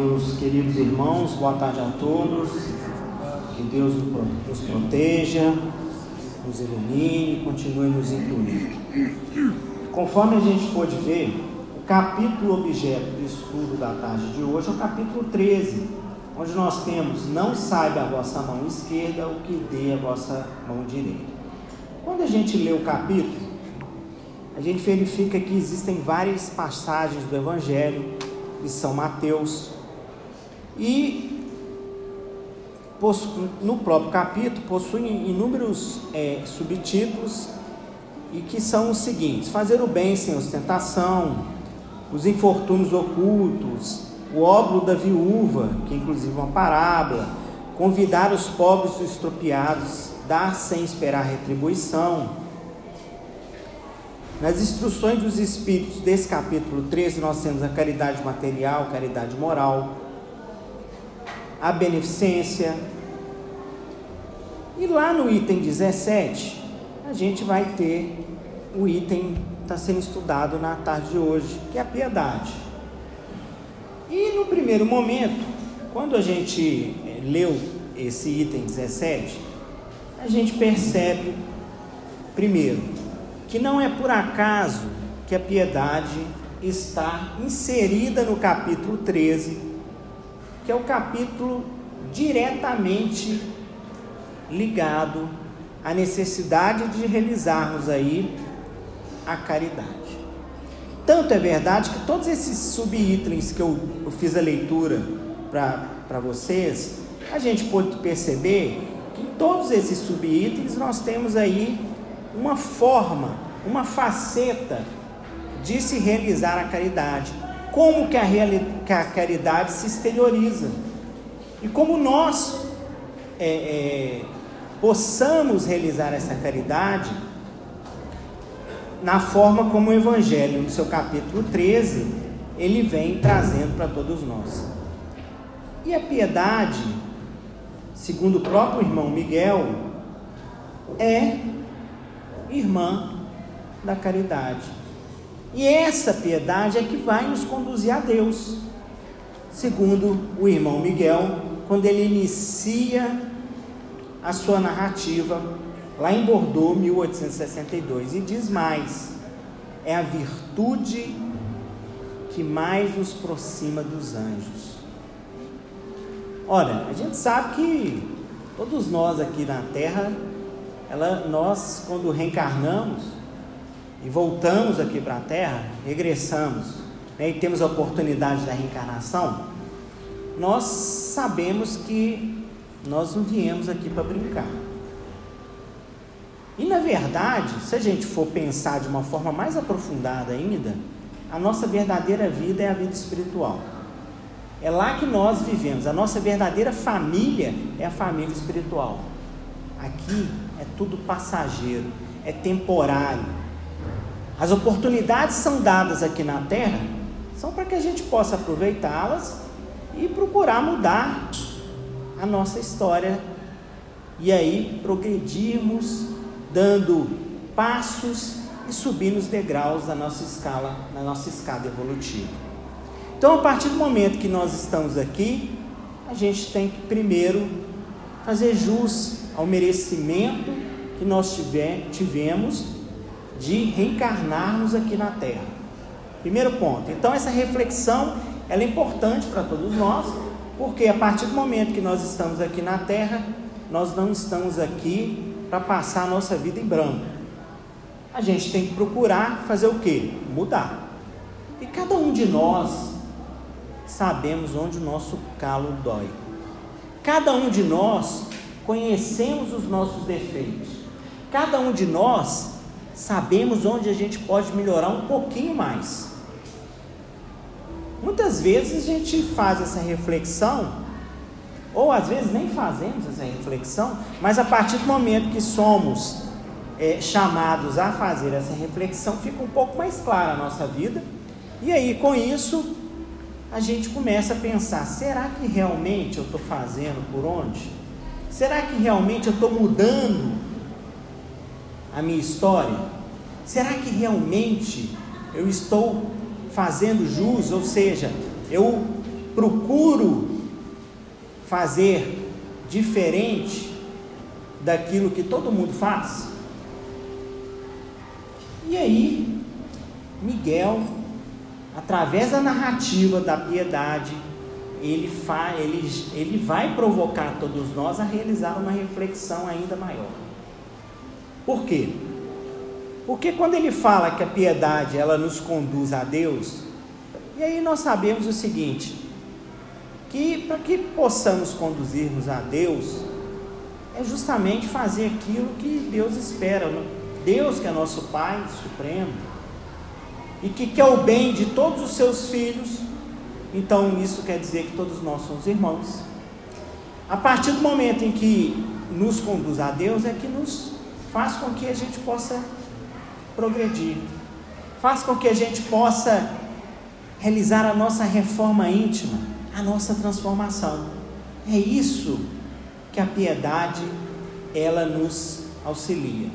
Meus queridos irmãos, boa tarde a todos. Que Deus nos proteja, nos ilumine, continue nos incluindo. Conforme a gente pôde ver, o capítulo objeto do estudo da tarde de hoje é o capítulo 13, onde nós temos: Não saiba a vossa mão esquerda o que dê a vossa mão direita. Quando a gente lê o capítulo, a gente verifica que existem várias passagens do Evangelho de São Mateus e no próprio capítulo possui inúmeros é, subtítulos e que são os seguintes: fazer o bem sem ostentação, os infortúnios ocultos, o óbolo da viúva, que inclusive é uma parábola, convidar os pobres e estropiados, dar sem esperar retribuição. Nas instruções dos Espíritos desse capítulo 13, nós temos a caridade material, caridade moral, a beneficência. E lá no item 17, a gente vai ter o item que está sendo estudado na tarde de hoje, que é a piedade. E no primeiro momento, quando a gente eh, leu esse item 17, a gente percebe, primeiro, que não é por acaso que a piedade está inserida no capítulo 13, que é o capítulo diretamente ligado à necessidade de realizarmos aí a caridade. Tanto é verdade que todos esses subitens que eu, eu fiz a leitura para vocês, a gente pode perceber que em todos esses subitens nós temos aí uma forma, uma faceta de se realizar a caridade. Como que a, que a caridade se exterioriza. E como nós é, é, possamos realizar essa caridade na forma como o Evangelho, no seu capítulo 13, ele vem trazendo para todos nós. E a piedade, segundo o próprio irmão Miguel, é irmã da caridade. E essa piedade é que vai nos conduzir a Deus, segundo o irmão Miguel, quando ele inicia a sua narrativa lá em Bordeaux, 1862, e diz mais: é a virtude que mais nos aproxima dos anjos. Ora, a gente sabe que todos nós aqui na Terra ela, nós, quando reencarnamos e voltamos aqui para a Terra, regressamos né, e temos a oportunidade da reencarnação, nós sabemos que nós não viemos aqui para brincar. E na verdade, se a gente for pensar de uma forma mais aprofundada ainda, a nossa verdadeira vida é a vida espiritual. É lá que nós vivemos. A nossa verdadeira família é a família espiritual. Aqui é tudo passageiro, é temporário. As oportunidades são dadas aqui na terra, são para que a gente possa aproveitá-las e procurar mudar a nossa história e aí progredirmos dando passos e subindo os degraus da nossa escala, na nossa escada evolutiva. Então, a partir do momento que nós estamos aqui, a gente tem que primeiro fazer jus ao merecimento que nós tiver, tivemos de reencarnarmos aqui na Terra. Primeiro ponto. Então essa reflexão ela é importante para todos nós, porque a partir do momento que nós estamos aqui na Terra, nós não estamos aqui para passar a nossa vida em branco. A gente tem que procurar fazer o quê? Mudar. E cada um de nós sabemos onde o nosso calo dói. Cada um de nós conhecemos os nossos defeitos. Cada um de nós sabemos onde a gente pode melhorar um pouquinho mais. Muitas vezes a gente faz essa reflexão, ou às vezes nem fazemos essa reflexão, mas a partir do momento que somos é, chamados a fazer essa reflexão, fica um pouco mais clara a nossa vida, e aí com isso a gente começa a pensar: será que realmente eu estou fazendo por onde? Será que realmente eu estou mudando a minha história? Será que realmente eu estou fazendo jus? Ou seja, eu procuro fazer diferente daquilo que todo mundo faz? E aí, Miguel, através da narrativa da piedade, ele, fa, ele, ele vai provocar todos nós a realizar uma reflexão ainda maior. Por quê? Porque quando ele fala que a piedade ela nos conduz a Deus, e aí nós sabemos o seguinte, que para que possamos conduzirmos a Deus, é justamente fazer aquilo que Deus espera. Né? Deus que é nosso Pai Supremo, e que quer o bem de todos os seus filhos, então isso quer dizer que todos nós somos irmãos. A partir do momento em que nos conduz a Deus, é que nos faz com que a gente possa progredir, faz com que a gente possa realizar a nossa reforma íntima, a nossa transformação. É isso que a piedade ela nos auxilia.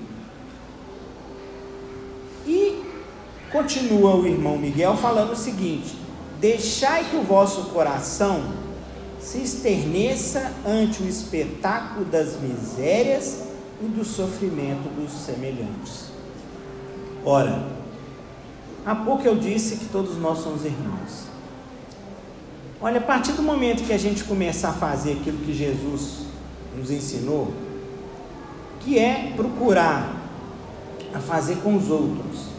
E continua o irmão Miguel falando o seguinte: Deixai que o vosso coração se esterneça ante o espetáculo das misérias e do sofrimento dos semelhantes. Ora, há pouco eu disse que todos nós somos irmãos. Olha, a partir do momento que a gente começar a fazer aquilo que Jesus nos ensinou, que é procurar a fazer com os outros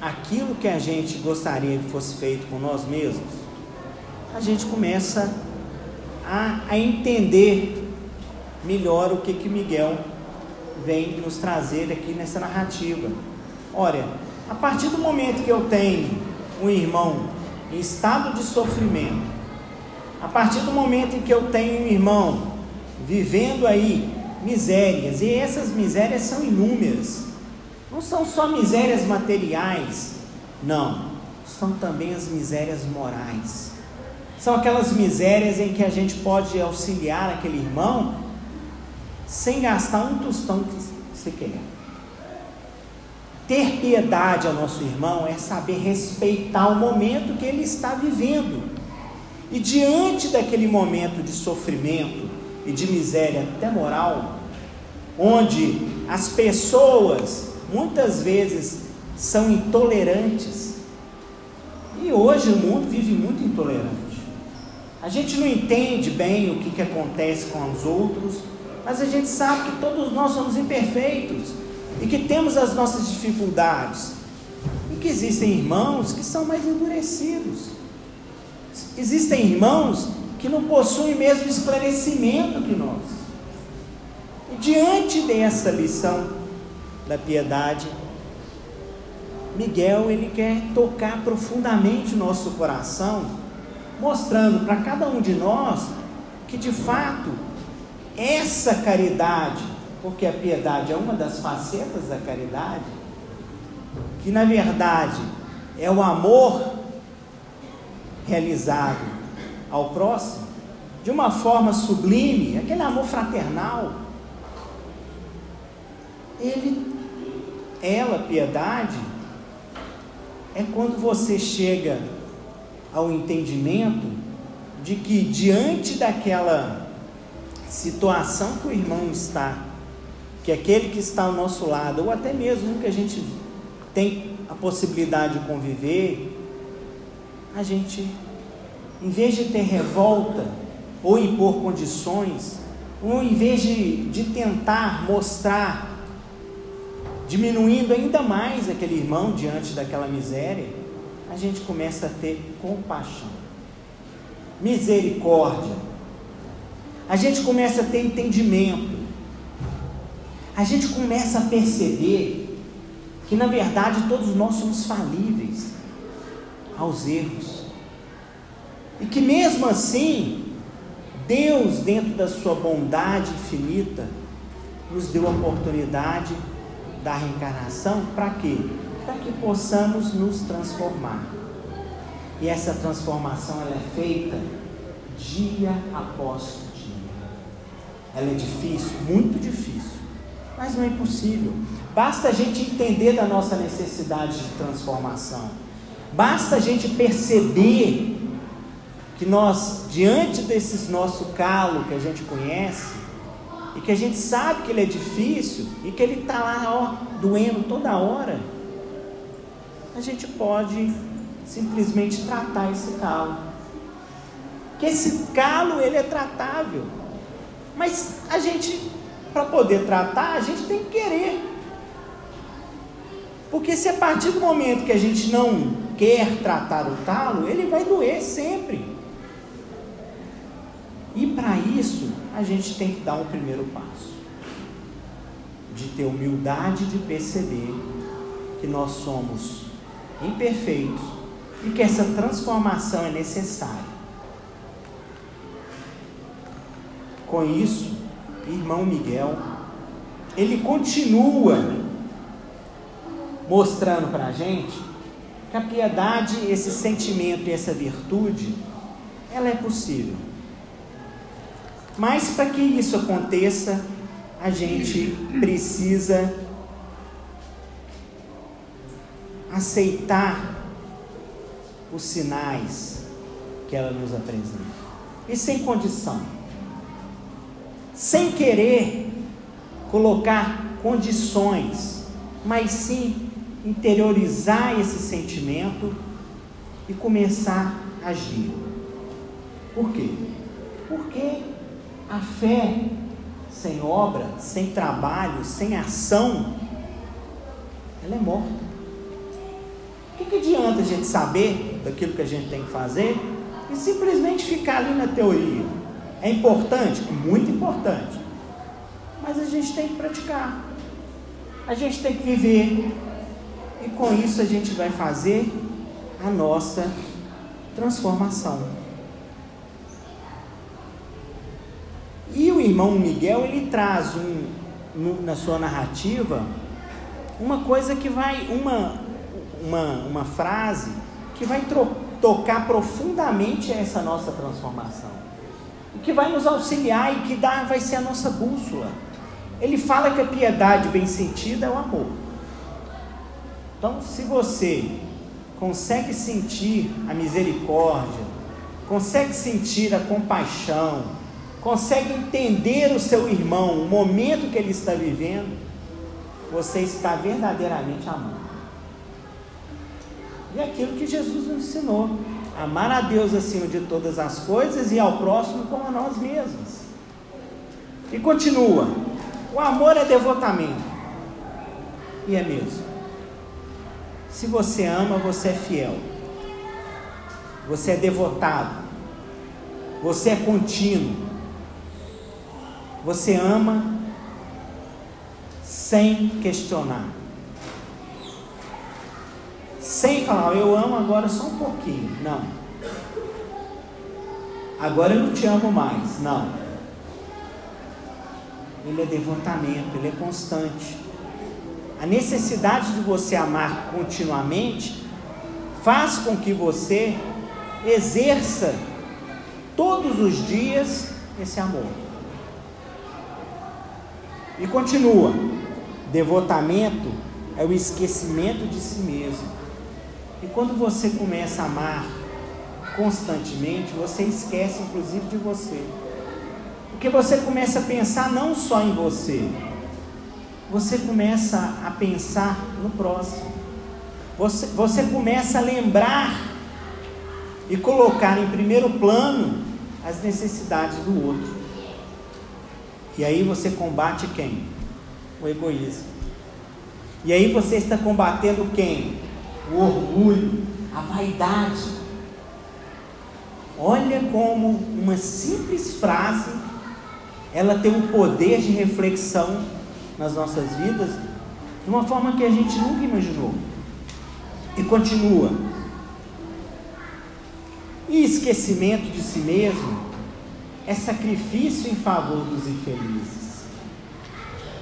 aquilo que a gente gostaria que fosse feito com nós mesmos, a gente começa a, a entender melhor o que que Miguel vem nos trazer aqui nessa narrativa. Olha, a partir do momento que eu tenho um irmão em estado de sofrimento, a partir do momento em que eu tenho um irmão vivendo aí misérias, e essas misérias são inúmeras, não são só misérias materiais, não, são também as misérias morais. São aquelas misérias em que a gente pode auxiliar aquele irmão sem gastar um tostão sequer. Ter piedade ao nosso irmão é saber respeitar o momento que ele está vivendo. E diante daquele momento de sofrimento e de miséria até moral, onde as pessoas muitas vezes são intolerantes. E hoje o mundo vive muito intolerante. A gente não entende bem o que, que acontece com os outros, mas a gente sabe que todos nós somos imperfeitos e que temos as nossas dificuldades. E que existem irmãos que são mais endurecidos. Existem irmãos que não possuem mesmo esclarecimento que nós. E diante dessa lição, da piedade, Miguel ele quer tocar profundamente o nosso coração, mostrando para cada um de nós que de fato essa caridade, porque a piedade é uma das facetas da caridade, que na verdade é o amor realizado ao próximo de uma forma sublime, aquele amor fraternal. Ele ela, piedade, é quando você chega ao entendimento de que diante daquela situação que o irmão está, que aquele que está ao nosso lado, ou até mesmo que a gente tem a possibilidade de conviver, a gente, em vez de ter revolta ou impor condições, ou em vez de, de tentar mostrar diminuindo ainda mais aquele irmão diante daquela miséria, a gente começa a ter compaixão, misericórdia, a gente começa a ter entendimento, a gente começa a perceber que na verdade todos nós somos falíveis aos erros, e que mesmo assim, Deus, dentro da sua bondade infinita, nos deu a oportunidade da reencarnação, para quê? Para que possamos nos transformar. E essa transformação ela é feita dia após dia. Ela é difícil, muito difícil, mas não é impossível. Basta a gente entender da nossa necessidade de transformação. Basta a gente perceber que nós, diante desses nosso calo que a gente conhece, e que a gente sabe que ele é difícil, e que ele está lá, ó, doendo toda hora, a gente pode simplesmente tratar esse calo. Que esse calo ele é tratável. Mas a gente, para poder tratar, a gente tem que querer. Porque se a partir do momento que a gente não quer tratar o talo, ele vai doer sempre. E para isso, a gente tem que dar um primeiro passo. De ter humildade de perceber que nós somos imperfeitos e que essa transformação é necessária. Com isso, irmão Miguel, ele continua mostrando para a gente que a piedade, esse sentimento e essa virtude, ela é possível. Mas para que isso aconteça, a gente precisa aceitar os sinais que ela nos apresenta. E sem condição. Sem querer colocar condições, mas sim interiorizar esse sentimento e começar a agir. Por quê? Porque a fé sem obra, sem trabalho, sem ação, ela é morta. O que, que adianta a gente saber daquilo que a gente tem que fazer e simplesmente ficar ali na teoria? É importante? Muito importante. Mas a gente tem que praticar. A gente tem que viver. E com isso a gente vai fazer a nossa transformação. E o irmão Miguel ele traz um, no, na sua narrativa uma coisa que vai, uma, uma, uma frase que vai tocar profundamente essa nossa transformação. E que vai nos auxiliar e que dá, vai ser a nossa bússola. Ele fala que a piedade bem sentida é o amor. Então, se você consegue sentir a misericórdia, consegue sentir a compaixão, consegue entender o seu irmão, o momento que ele está vivendo, você está verdadeiramente amando. E é aquilo que Jesus nos ensinou: amar a Deus acima de todas as coisas e ao próximo como a nós mesmos. E continua: o amor é devotamento. E é mesmo. Se você ama, você é fiel. Você é devotado. Você é contínuo. Você ama sem questionar. Sem falar, eu amo agora só um pouquinho. Não. Agora eu não te amo mais. Não. Ele é devotamento, ele é constante. A necessidade de você amar continuamente faz com que você exerça todos os dias esse amor. E continua: devotamento é o esquecimento de si mesmo. E quando você começa a amar constantemente, você esquece inclusive de você. Porque você começa a pensar não só em você, você começa a pensar no próximo. Você, você começa a lembrar e colocar em primeiro plano as necessidades do outro. E aí você combate quem? O egoísmo. E aí você está combatendo quem? O orgulho, a vaidade. Olha como uma simples frase ela tem um poder de reflexão nas nossas vidas de uma forma que a gente nunca imaginou. E continua. E esquecimento de si mesmo é sacrifício em favor dos infelizes.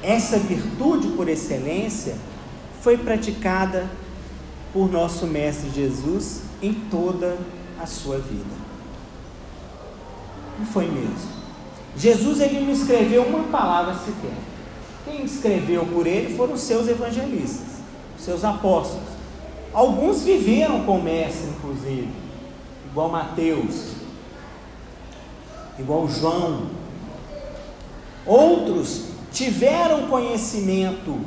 Essa virtude por excelência foi praticada por nosso Mestre Jesus em toda a sua vida. E foi mesmo. Jesus ele não escreveu uma palavra sequer. Quem escreveu por ele foram os seus evangelistas, os seus apóstolos. Alguns viveram com o mestre, inclusive, igual Mateus, igual João. Outros tiveram conhecimento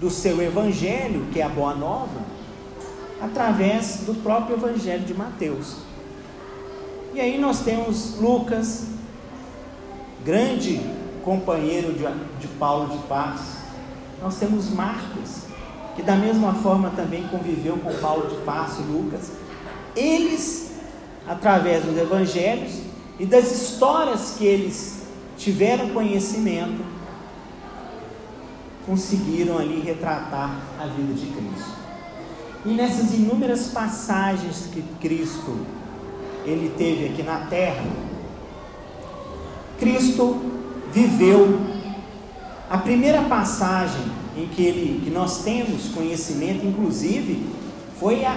do seu evangelho, que é a boa nova, através do próprio evangelho de Mateus. E aí nós temos Lucas, grande companheiro de, de Paulo de Paz. Nós temos Marcos, que da mesma forma também conviveu com Paulo de Paz e Lucas. Eles, através dos evangelhos e das histórias que eles tiveram conhecimento, conseguiram ali retratar a vida de Cristo. E nessas inúmeras passagens que Cristo ele teve aqui na terra, Cristo viveu a primeira passagem em que ele que nós temos conhecimento, inclusive, foi a,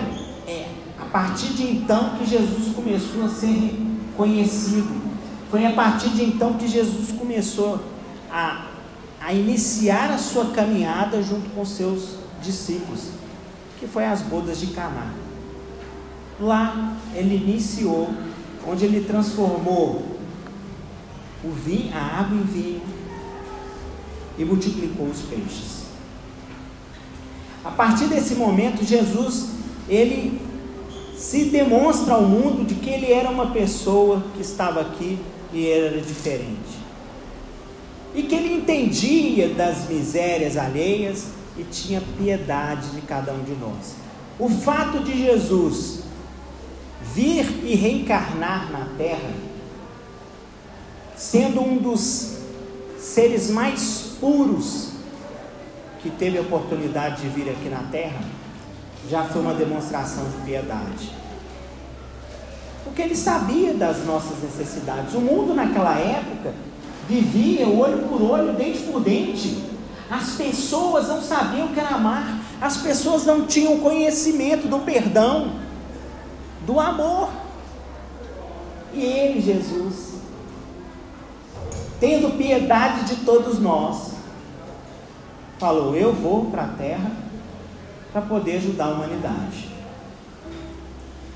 é, a partir de então que Jesus começou a ser conhecido. Foi a partir de então que Jesus começou a a iniciar a sua caminhada junto com seus discípulos, que foi as bodas de Caná. Lá ele iniciou, onde ele transformou o vinho, a água em vinho e multiplicou os peixes. A partir desse momento, Jesus ele se demonstra ao mundo de que ele era uma pessoa que estava aqui e era diferente e que ele entendia das misérias alheias e tinha piedade de cada um de nós. O fato de Jesus vir e reencarnar na terra, sendo um dos seres mais puros que teve a oportunidade de vir aqui na terra, já foi uma demonstração de piedade. Porque ele sabia das nossas necessidades. O mundo naquela época vivia olho por olho, dente por dente. As pessoas não sabiam o que era amar, as pessoas não tinham conhecimento do perdão, do amor. E ele, Jesus, tendo piedade de todos nós, falou: Eu vou para a terra para poder ajudar a humanidade.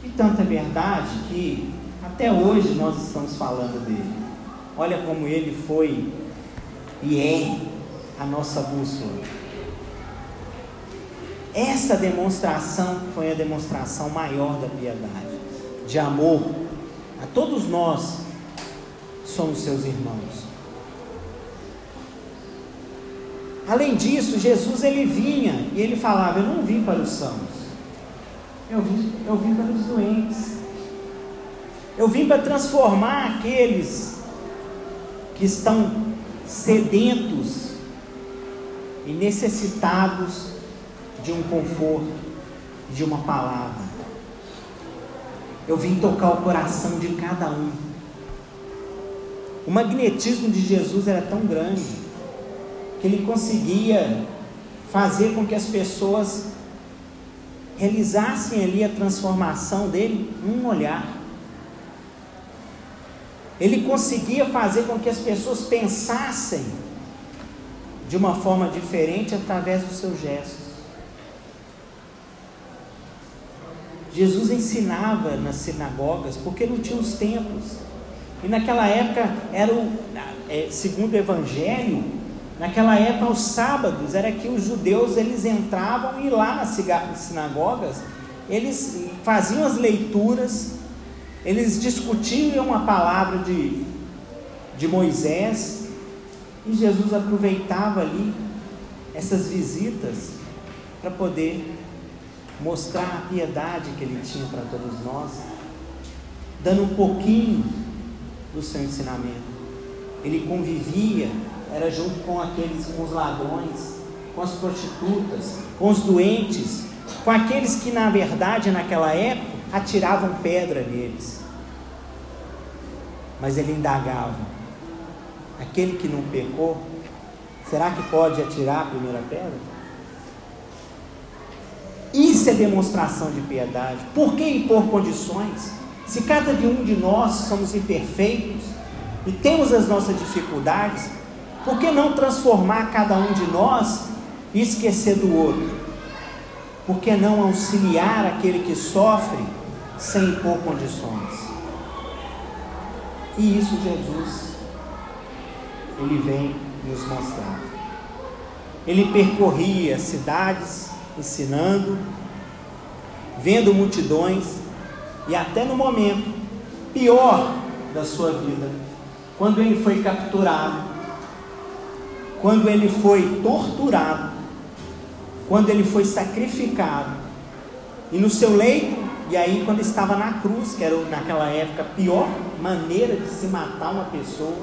E tanta verdade que até hoje nós estamos falando dele. Olha como ele foi e é a nossa bússola. Essa demonstração foi a demonstração maior da piedade, de amor. A todos nós somos seus irmãos. Além disso, Jesus ele vinha e ele falava: Eu não vim para os sãos, eu vim, eu vim para os doentes. Eu vim para transformar aqueles que estão sedentos e necessitados de um conforto, de uma palavra. Eu vim tocar o coração de cada um. O magnetismo de Jesus era tão grande que ele conseguia fazer com que as pessoas realizassem ali a transformação dele num olhar. Ele conseguia fazer com que as pessoas pensassem de uma forma diferente através dos seus gestos. Jesus ensinava nas sinagogas porque não tinha os templos. E naquela época era o, é, segundo o Evangelho, naquela época os sábados era que os judeus eles entravam e lá nas sinagogas eles faziam as leituras eles discutiam a palavra de, de Moisés e Jesus aproveitava ali essas visitas para poder mostrar a piedade que ele tinha para todos nós, dando um pouquinho do seu ensinamento. Ele convivia, era junto com aqueles, com os ladrões, com as prostitutas, com os doentes, com aqueles que na verdade naquela época atiravam pedra neles. Mas ele indagava: aquele que não pecou, será que pode atirar a primeira pedra? Isso é demonstração de piedade. Por que impor condições? Se cada um de nós somos imperfeitos e temos as nossas dificuldades, por que não transformar cada um de nós e esquecer do outro? Por que não auxiliar aquele que sofre sem impor condições? E isso Jesus, ele vem nos mostrar. Ele percorria cidades ensinando, vendo multidões e até no momento pior da sua vida, quando ele foi capturado, quando ele foi torturado, quando ele foi sacrificado, e no seu leito, e aí quando estava na cruz, que era naquela época a pior maneira de se matar uma pessoa,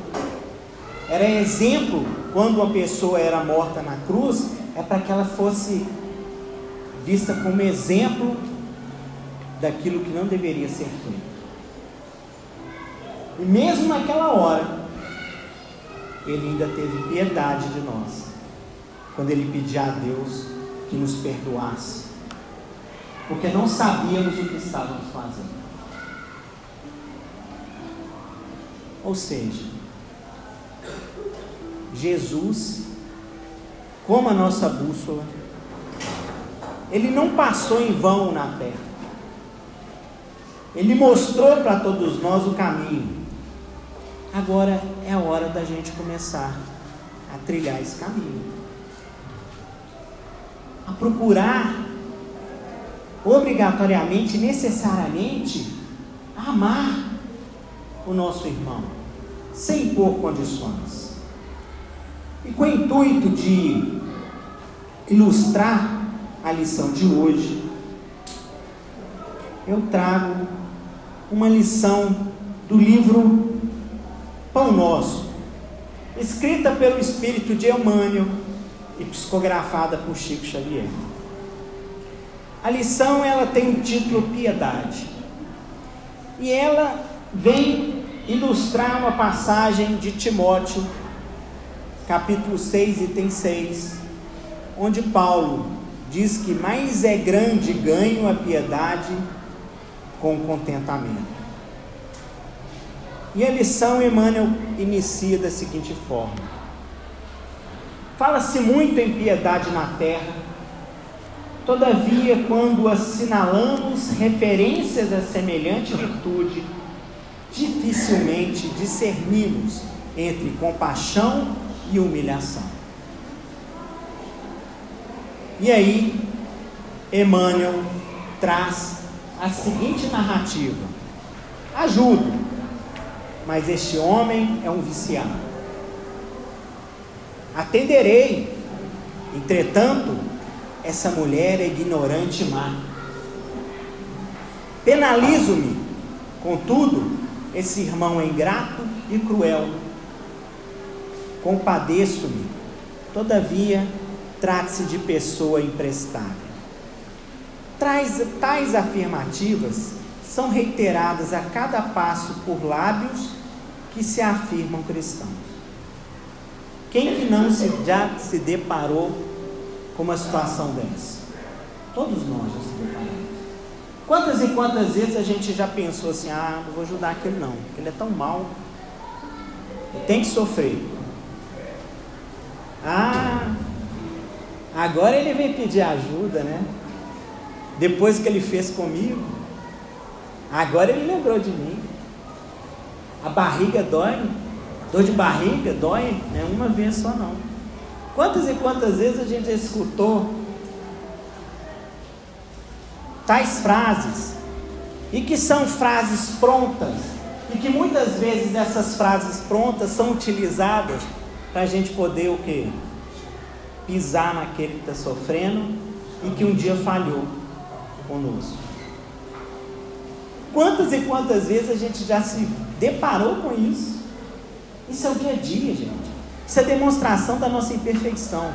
era exemplo quando uma pessoa era morta na cruz, é para que ela fosse vista como exemplo daquilo que não deveria ser feito. E mesmo naquela hora, ele ainda teve piedade de nós, quando ele pedia a Deus que nos perdoasse, porque não sabíamos o que estávamos fazendo. Ou seja, Jesus, como a nossa bússola, ele não passou em vão na terra. Ele mostrou para todos nós o caminho. Agora é a hora da gente começar a trilhar esse caminho. A procurar obrigatoriamente, necessariamente, amar o nosso irmão, sem impor condições. E com o intuito de ilustrar a lição de hoje, eu trago uma lição do livro Pão Nosso, escrita pelo espírito de Emmanuel e psicografada por Chico Xavier. A lição ela tem o título Piedade. E ela vem ilustrar uma passagem de Timóteo, capítulo 6, item 6, onde Paulo diz que mais é grande ganho a piedade com contentamento. E a lição Emmanuel inicia da seguinte forma: Fala-se muito em piedade na terra, todavia, quando assinalamos referências a semelhante virtude, dificilmente discernimos entre compaixão e humilhação. E aí, Emmanuel traz a seguinte narrativa: ajudo, mas este homem é um viciado. Atenderei, entretanto, essa mulher é ignorante e má. Penalizo-me, contudo, esse irmão é ingrato e cruel. Compadeço-me, todavia, trate-se de pessoa imprestável. Tais, tais afirmativas são reiteradas a cada passo por lábios que se afirmam cristãos. Quem que não se, já se deparou com uma situação dessa? Todos nós já se deparamos. Quantas e quantas vezes a gente já pensou assim, ah, não vou ajudar aquele não, ele é tão mal, ele tem que sofrer. Ah, agora ele vem pedir ajuda, né? depois que ele fez comigo. Agora ele lembrou de mim. A barriga dói, dor de barriga dói, não é uma vez só não. Quantas e quantas vezes a gente escutou tais frases e que são frases prontas e que muitas vezes essas frases prontas são utilizadas para a gente poder o quê? Pisar naquele que está sofrendo e que um dia falhou conosco. Quantas e quantas vezes a gente já se deparou com isso? Isso é o dia a dia, gente. Isso é demonstração da nossa imperfeição.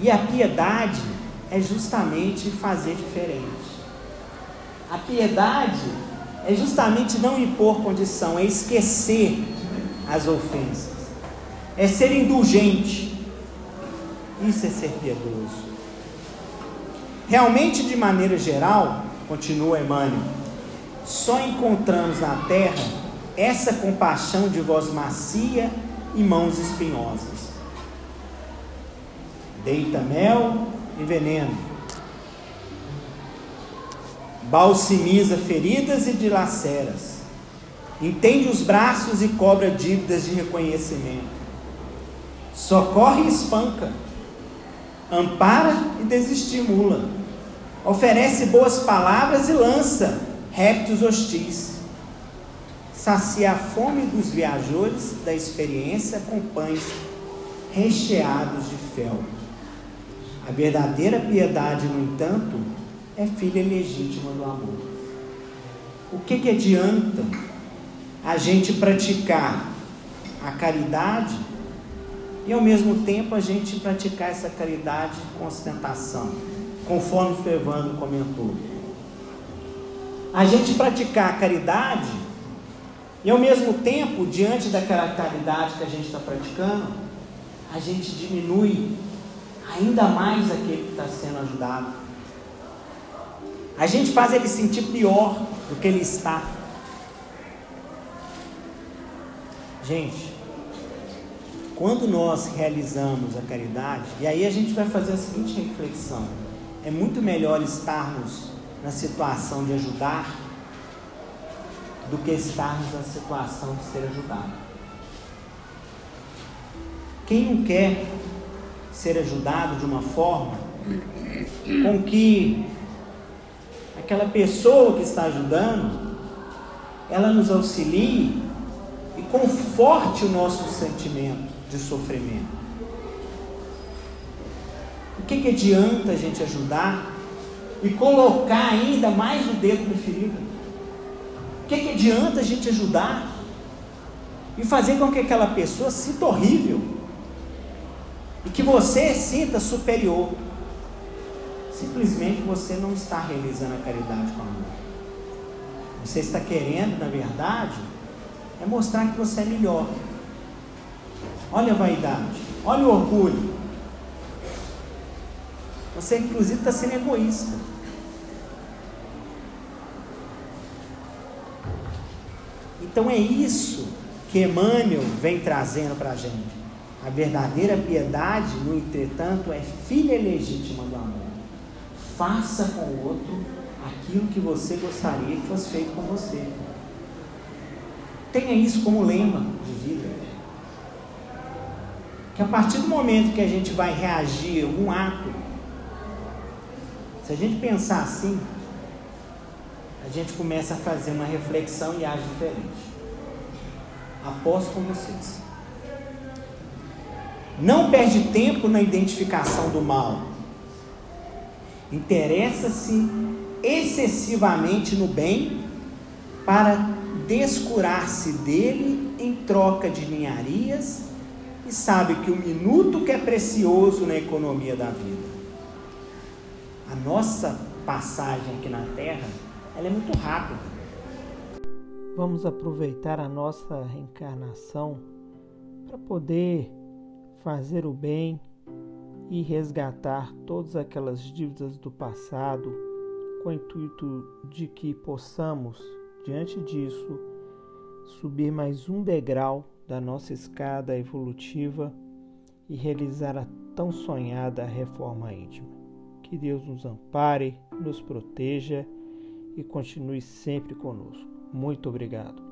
E a piedade é justamente fazer diferente. A piedade é justamente não impor condição, é esquecer as ofensas, é ser indulgente. Isso é ser piedoso. Realmente, de maneira geral, continua Emmanuel, só encontramos na terra essa compaixão de voz macia e mãos espinhosas. Deita mel e veneno, balsimiza feridas e dilaceras, entende os braços e cobra dívidas de reconhecimento, socorre e espanca, ampara e desestimula, oferece boas palavras e lança répteis hostis, sacia a fome dos viajores da experiência com pães recheados de fel. A verdadeira piedade, no entanto, é filha legítima do amor. O que, que adianta a gente praticar a caridade e ao mesmo tempo a gente praticar essa caridade com ostentação, conforme o Evandro comentou? A gente praticar a caridade e ao mesmo tempo, diante daquela caridade que a gente está praticando, a gente diminui ainda mais aquele que está sendo ajudado. A gente faz ele sentir pior do que ele está. Gente, quando nós realizamos a caridade, e aí a gente vai fazer a seguinte reflexão: é muito melhor estarmos na situação de ajudar do que estarmos na situação de ser ajudado. Quem não quer ser ajudado de uma forma com que aquela pessoa que está ajudando ela nos auxilie conforte o nosso sentimento de sofrimento. O que, que adianta a gente ajudar e colocar ainda mais o dedo na ferida? O que, que adianta a gente ajudar e fazer com que aquela pessoa sinta horrível e que você sinta superior? Simplesmente você não está realizando a caridade com amor. Você está querendo, na verdade, é mostrar que você é melhor. Olha a vaidade, olha o orgulho. Você, inclusive, está sendo egoísta. Então é isso que Emmanuel vem trazendo para a gente. A verdadeira piedade, no entretanto, é filha legítima do amor. Faça com o outro aquilo que você gostaria que fosse feito com você. Tenha isso como lema de vida. Que a partir do momento que a gente vai reagir a algum ato, se a gente pensar assim, a gente começa a fazer uma reflexão e age diferente. Aposto com vocês. Não perde tempo na identificação do mal. Interessa-se excessivamente no bem para descurar-se dele em troca de ninharias e sabe que o minuto que é precioso na economia da vida. A nossa passagem aqui na Terra, ela é muito rápida. Vamos aproveitar a nossa reencarnação para poder fazer o bem e resgatar todas aquelas dívidas do passado, com o intuito de que possamos diante disso, subir mais um degrau da nossa escada evolutiva e realizar a tão sonhada reforma íntima. Que Deus nos ampare, nos proteja e continue sempre conosco. Muito obrigado.